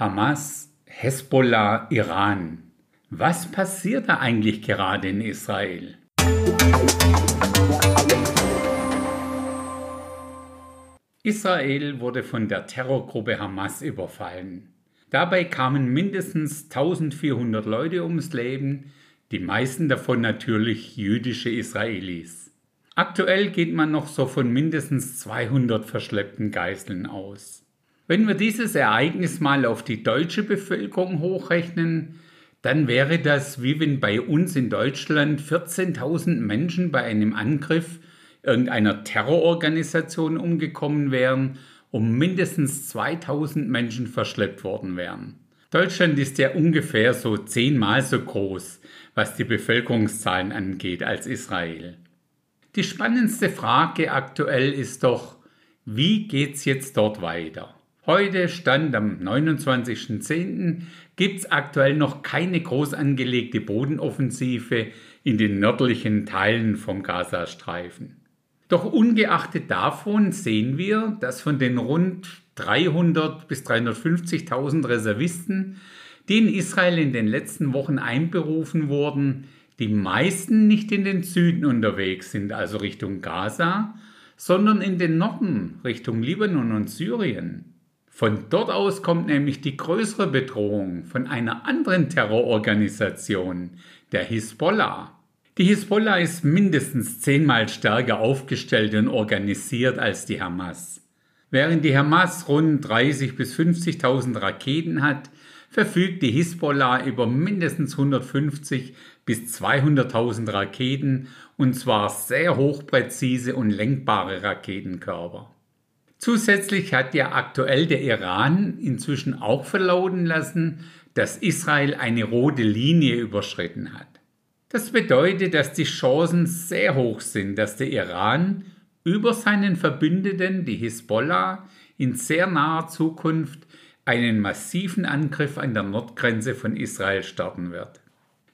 Hamas, Hezbollah, Iran. Was passiert da eigentlich gerade in Israel? Israel wurde von der Terrorgruppe Hamas überfallen. Dabei kamen mindestens 1400 Leute ums Leben, die meisten davon natürlich jüdische Israelis. Aktuell geht man noch so von mindestens 200 verschleppten Geiseln aus. Wenn wir dieses Ereignis mal auf die deutsche Bevölkerung hochrechnen, dann wäre das wie wenn bei uns in Deutschland 14.000 Menschen bei einem Angriff irgendeiner Terrororganisation umgekommen wären und mindestens 2000 Menschen verschleppt worden wären. Deutschland ist ja ungefähr so zehnmal so groß, was die Bevölkerungszahlen angeht, als Israel. Die spannendste Frage aktuell ist doch, wie geht's jetzt dort weiter? Heute, Stand am 29.10., gibt es aktuell noch keine groß angelegte Bodenoffensive in den nördlichen Teilen vom Gazastreifen. Doch ungeachtet davon sehen wir, dass von den rund 300 bis 350.000 Reservisten, die in Israel in den letzten Wochen einberufen wurden, die meisten nicht in den Süden unterwegs sind, also Richtung Gaza, sondern in den Norden, Richtung Libanon und Syrien. Von dort aus kommt nämlich die größere Bedrohung von einer anderen Terrororganisation, der Hisbollah. Die Hisbollah ist mindestens zehnmal stärker aufgestellt und organisiert als die Hamas. Während die Hamas rund 30.000 bis 50.000 Raketen hat, verfügt die Hisbollah über mindestens 150 bis 200.000 Raketen und zwar sehr hochpräzise und lenkbare Raketenkörper. Zusätzlich hat ja aktuell der Iran inzwischen auch verlauten lassen, dass Israel eine rote Linie überschritten hat. Das bedeutet, dass die Chancen sehr hoch sind, dass der Iran über seinen Verbündeten, die Hisbollah, in sehr naher Zukunft einen massiven Angriff an der Nordgrenze von Israel starten wird.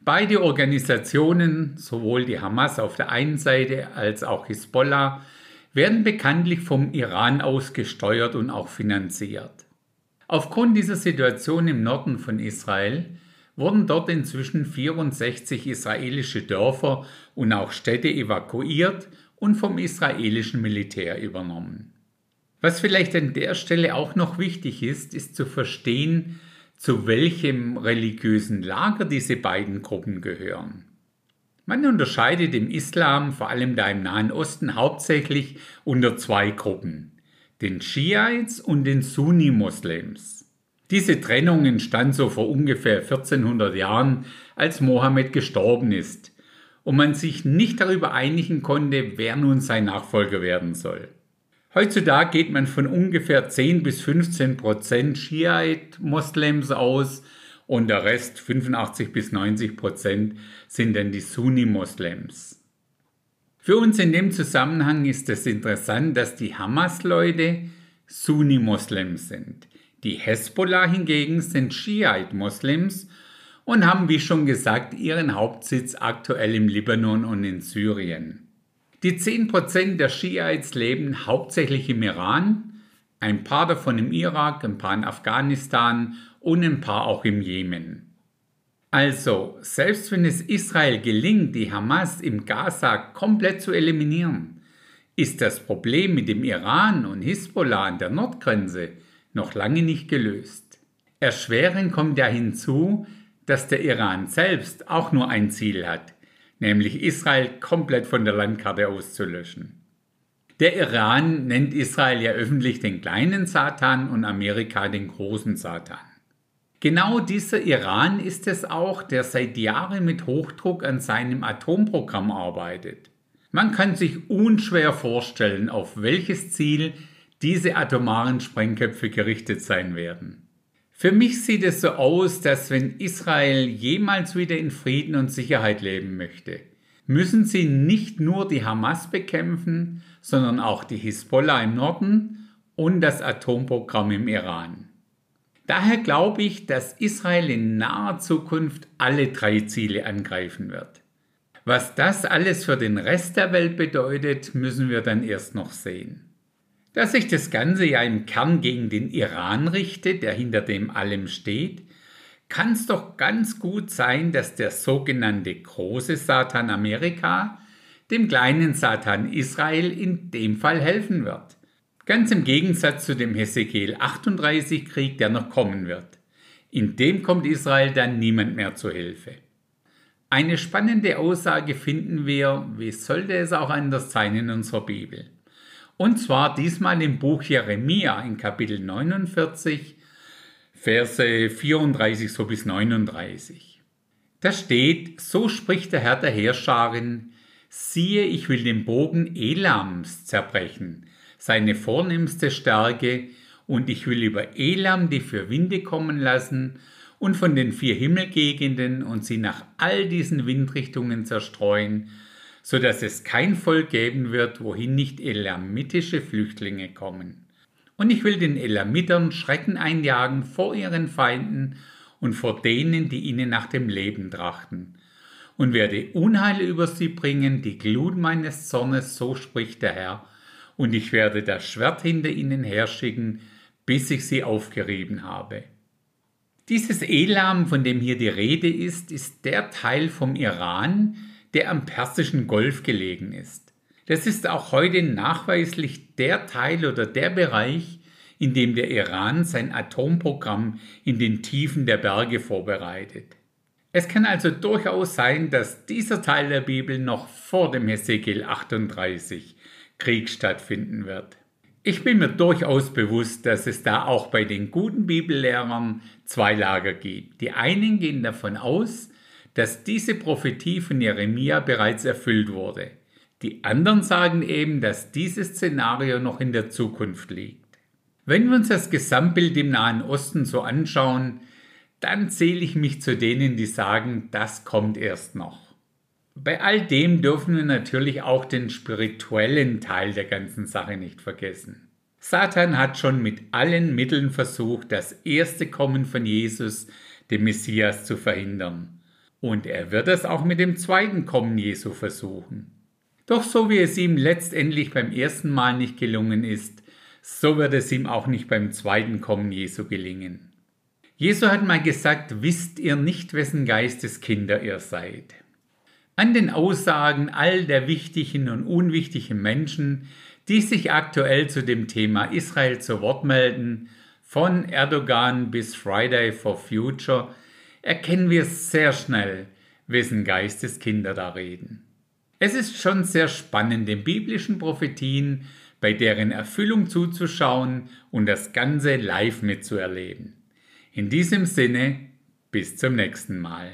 Beide Organisationen, sowohl die Hamas auf der einen Seite als auch Hisbollah, werden bekanntlich vom Iran aus gesteuert und auch finanziert. Aufgrund dieser Situation im Norden von Israel wurden dort inzwischen 64 israelische Dörfer und auch Städte evakuiert und vom israelischen Militär übernommen. Was vielleicht an der Stelle auch noch wichtig ist, ist zu verstehen, zu welchem religiösen Lager diese beiden Gruppen gehören. Man unterscheidet im Islam, vor allem da im Nahen Osten, hauptsächlich unter zwei Gruppen, den Schiites und den Sunni-Moslems. Diese Trennung entstand so vor ungefähr 1400 Jahren, als Mohammed gestorben ist und man sich nicht darüber einigen konnte, wer nun sein Nachfolger werden soll. Heutzutage geht man von ungefähr 10 bis 15 Prozent Schiite-Moslems aus und der Rest, 85 bis 90 Prozent, sind dann die Sunni-Moslems. Für uns in dem Zusammenhang ist es interessant, dass die Hamas-Leute Sunni-Moslems sind. Die Hezbollah hingegen sind Schiite-Moslems und haben, wie schon gesagt, ihren Hauptsitz aktuell im Libanon und in Syrien. Die 10% der Schiites leben hauptsächlich im Iran, ein paar davon im Irak, ein paar in Afghanistan und ein paar auch im Jemen. Also, selbst wenn es Israel gelingt, die Hamas im Gaza komplett zu eliminieren, ist das Problem mit dem Iran und Hisbollah an der Nordgrenze noch lange nicht gelöst. Erschwerend kommt ja hinzu, dass der Iran selbst auch nur ein Ziel hat, nämlich Israel komplett von der Landkarte auszulöschen. Der Iran nennt Israel ja öffentlich den kleinen Satan und Amerika den großen Satan. Genau dieser Iran ist es auch, der seit Jahren mit Hochdruck an seinem Atomprogramm arbeitet. Man kann sich unschwer vorstellen, auf welches Ziel diese atomaren Sprengköpfe gerichtet sein werden. Für mich sieht es so aus, dass wenn Israel jemals wieder in Frieden und Sicherheit leben möchte, müssen sie nicht nur die Hamas bekämpfen, sondern auch die Hisbollah im Norden und das Atomprogramm im Iran. Daher glaube ich, dass Israel in naher Zukunft alle drei Ziele angreifen wird. Was das alles für den Rest der Welt bedeutet, müssen wir dann erst noch sehen. Da sich das Ganze ja im Kern gegen den Iran richtet, der hinter dem allem steht, kann es doch ganz gut sein, dass der sogenannte große Satan Amerika dem kleinen Satan Israel in dem Fall helfen wird. Ganz im Gegensatz zu dem Hesekiel 38 Krieg, der noch kommen wird. In dem kommt Israel dann niemand mehr zu Hilfe. Eine spannende Aussage finden wir, wie sollte es auch anders sein in unserer Bibel. Und zwar diesmal im Buch Jeremia in Kapitel 49, Verse 34 so bis 39. Da steht, so spricht der Herr der Heerscharen, siehe, ich will den Bogen Elams zerbrechen, seine vornehmste Stärke, und ich will über Elam die vier Winde kommen lassen und von den vier Himmelgegenden und sie nach all diesen Windrichtungen zerstreuen, so dass es kein Volk geben wird, wohin nicht elamitische Flüchtlinge kommen. Und ich will den Elamitern Schrecken einjagen vor ihren Feinden und vor denen, die ihnen nach dem Leben trachten. Und werde Unheil über sie bringen, die Glut meines Zornes, so spricht der Herr. Und ich werde das Schwert hinter ihnen herschicken, bis ich sie aufgerieben habe. Dieses Elam, von dem hier die Rede ist, ist der Teil vom Iran, der am Persischen Golf gelegen ist. Das ist auch heute nachweislich der Teil oder der Bereich, in dem der Iran sein Atomprogramm in den Tiefen der Berge vorbereitet. Es kann also durchaus sein, dass dieser Teil der Bibel noch vor dem Hesekiel 38 Krieg stattfinden wird. Ich bin mir durchaus bewusst, dass es da auch bei den guten Bibellehrern zwei Lager gibt. Die einen gehen davon aus, dass diese Prophetie von Jeremia bereits erfüllt wurde. Die anderen sagen eben, dass dieses Szenario noch in der Zukunft liegt. Wenn wir uns das Gesamtbild im Nahen Osten so anschauen, dann zähle ich mich zu denen, die sagen, das kommt erst noch. Bei all dem dürfen wir natürlich auch den spirituellen Teil der ganzen Sache nicht vergessen. Satan hat schon mit allen Mitteln versucht, das erste Kommen von Jesus, dem Messias, zu verhindern. Und er wird es auch mit dem zweiten Kommen Jesu versuchen. Doch so wie es ihm letztendlich beim ersten Mal nicht gelungen ist, so wird es ihm auch nicht beim zweiten Kommen Jesu gelingen. Jesu hat mal gesagt, wisst ihr nicht, wessen Geistes Kinder ihr seid. An den Aussagen all der wichtigen und unwichtigen Menschen, die sich aktuell zu dem Thema Israel zu Wort melden, von Erdogan bis Friday for Future, erkennen wir sehr schnell, wessen Geistes Kinder da reden. Es ist schon sehr spannend, den biblischen Prophetien bei deren Erfüllung zuzuschauen und das Ganze live mitzuerleben. In diesem Sinne, bis zum nächsten Mal.